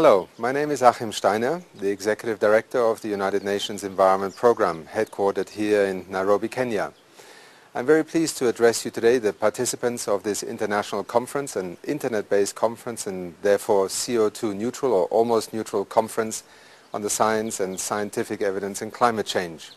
Hello, my name is Achim Steiner, the Executive Director of the United Nations Environment Programme, headquartered here in Nairobi, Kenya. I'm very pleased to address you today, the participants of this international conference, an internet-based conference and therefore CO2 neutral or almost neutral conference on the science and scientific evidence in climate change.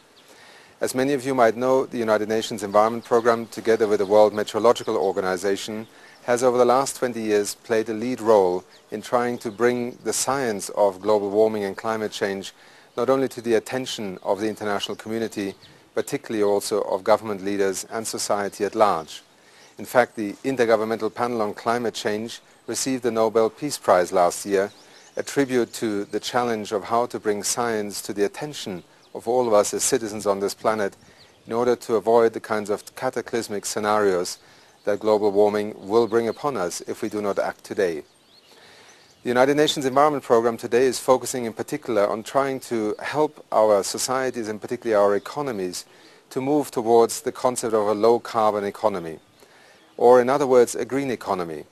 As many of you might know, the United Nations Environment Programme, together with the World Meteorological Organization, has over the last 20 years played a lead role in trying to bring the science of global warming and climate change not only to the attention of the international community, particularly also of government leaders and society at large. In fact, the Intergovernmental Panel on Climate Change received the Nobel Peace Prize last year, a tribute to the challenge of how to bring science to the attention of all of us as citizens on this planet in order to avoid the kinds of cataclysmic scenarios that global warming will bring upon us if we do not act today. The United Nations Environment Programme today is focusing in particular on trying to help our societies and particularly our economies to move towards the concept of a low carbon economy or in other words a green economy.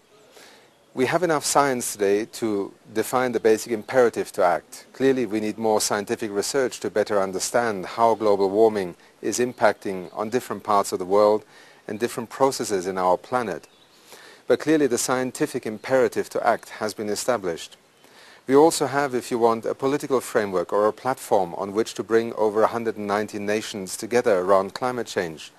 We have enough science today to define the basic imperative to act. Clearly we need more scientific research to better understand how global warming is impacting on different parts of the world and different processes in our planet. But clearly the scientific imperative to act has been established. We also have, if you want, a political framework or a platform on which to bring over 190 nations together around climate change.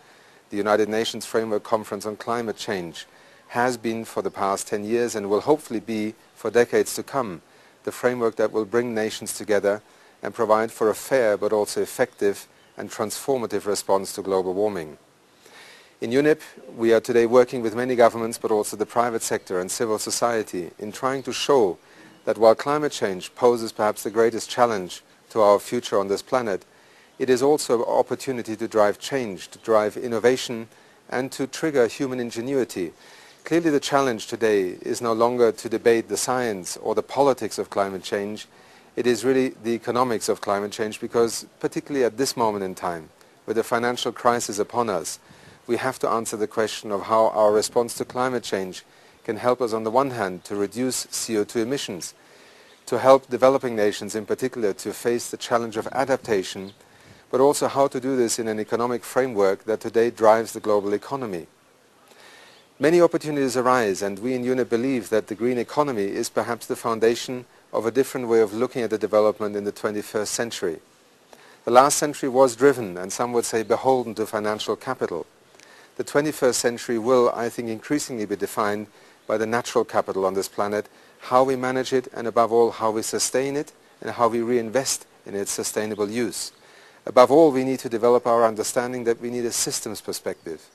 The United Nations Framework Conference on Climate Change has been for the past 10 years and will hopefully be for decades to come the framework that will bring nations together and provide for a fair but also effective and transformative response to global warming. In UNEP, we are today working with many governments, but also the private sector and civil society in trying to show that while climate change poses perhaps the greatest challenge to our future on this planet, it is also an opportunity to drive change, to drive innovation, and to trigger human ingenuity. Clearly the challenge today is no longer to debate the science or the politics of climate change. It is really the economics of climate change because particularly at this moment in time, with the financial crisis upon us, we have to answer the question of how our response to climate change can help us on the one hand to reduce CO2 emissions, to help developing nations in particular to face the challenge of adaptation, but also how to do this in an economic framework that today drives the global economy. Many opportunities arise and we in UNEP believe that the green economy is perhaps the foundation of a different way of looking at the development in the 21st century. The last century was driven and some would say beholden to financial capital the 21st century will, I think, increasingly be defined by the natural capital on this planet, how we manage it, and above all, how we sustain it and how we reinvest in its sustainable use. Above all, we need to develop our understanding that we need a systems perspective.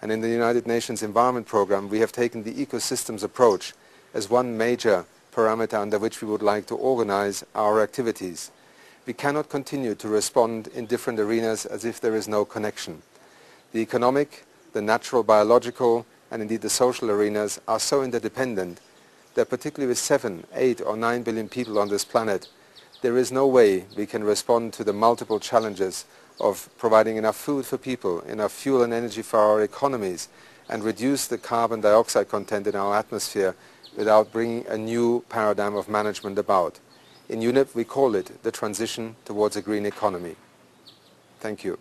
And in the United Nations Environment Programme, we have taken the ecosystems approach as one major parameter under which we would like to organize our activities. We cannot continue to respond in different arenas as if there is no connection. The economic, the natural, biological, and indeed the social arenas are so interdependent that particularly with 7, 8 or 9 billion people on this planet, there is no way we can respond to the multiple challenges of providing enough food for people, enough fuel and energy for our economies, and reduce the carbon dioxide content in our atmosphere without bringing a new paradigm of management about. In UNEP we call it the transition towards a green economy. Thank you.